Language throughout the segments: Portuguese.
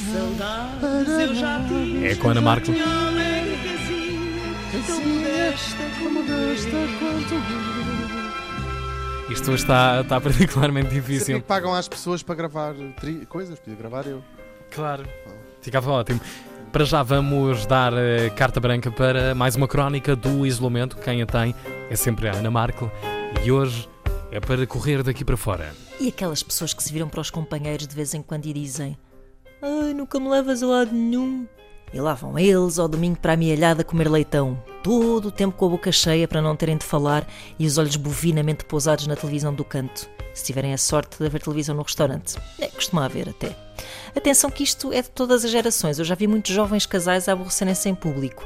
Saudades eu já tive. É com a Ana como Isto hoje está, está particularmente é difícil. que pagam às pessoas para gravar tri- coisas, podia gravar eu. Claro. Ficava ótimo. Para já vamos dar eh, carta branca para mais uma crónica do isolamento. Quem a tem é sempre a Ana Marco. E hoje é para correr daqui para fora. E aquelas pessoas que se viram para os companheiros de vez em quando e dizem Ai, nunca me levas a lado nenhum. E lá vão eles ao domingo para a mialhada comer leitão, todo o tempo com a boca cheia para não terem de falar e os olhos bovinamente pousados na televisão do canto, se tiverem a sorte de haver televisão no restaurante. É, costuma haver até. Atenção que isto é de todas as gerações. Eu já vi muitos jovens casais a aborrecerem-se em público.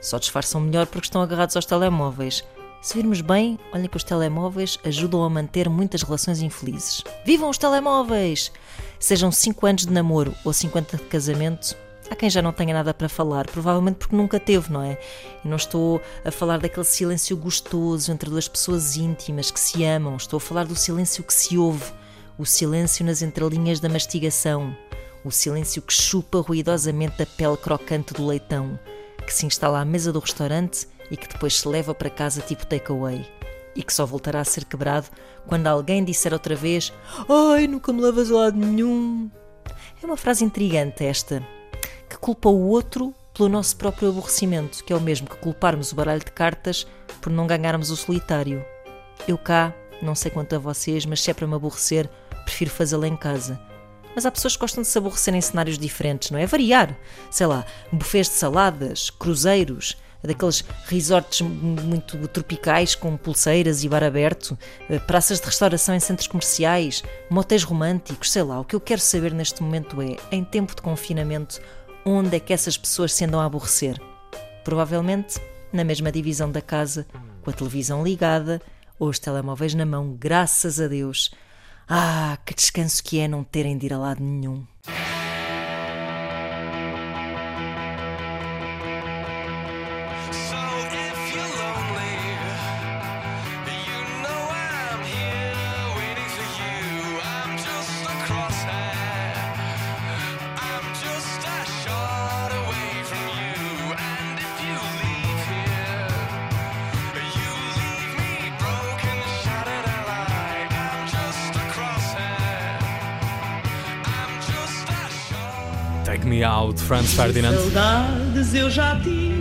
Só disfarçam melhor porque estão agarrados aos telemóveis. Se virmos bem, olhem que os telemóveis ajudam a manter muitas relações infelizes. Vivam os telemóveis! Sejam 5 anos de namoro ou 50 de casamento, há quem já não tenha nada para falar, provavelmente porque nunca teve, não é? E não estou a falar daquele silêncio gostoso entre duas pessoas íntimas que se amam, estou a falar do silêncio que se ouve, o silêncio nas entrelinhas da mastigação, o silêncio que chupa ruidosamente a pele crocante do leitão, que se instala à mesa do restaurante e que depois se leva para casa tipo takeaway. E que só voltará a ser quebrado quando alguém disser outra vez: Ai, nunca me levas a lado nenhum. É uma frase intrigante esta, que culpa o outro pelo nosso próprio aborrecimento, que é o mesmo que culparmos o baralho de cartas por não ganharmos o solitário. Eu cá, não sei quanto a vocês, mas se é para me aborrecer, prefiro fazê-lo em casa. Mas há pessoas que gostam de se aborrecer em cenários diferentes, não é? Variar. Sei lá, buffets de saladas, cruzeiros, daqueles resorts muito tropicais com pulseiras e bar aberto, eh, praças de restauração em centros comerciais, motéis românticos, sei lá. O que eu quero saber neste momento é, em tempo de confinamento, onde é que essas pessoas se andam a aborrecer? Provavelmente na mesma divisão da casa, com a televisão ligada ou os telemóveis na mão, graças a Deus. Ah, que descanso que é não terem de ir a lado nenhum. Take Me Out, Franz Ferdinand. Saudades eu já tive.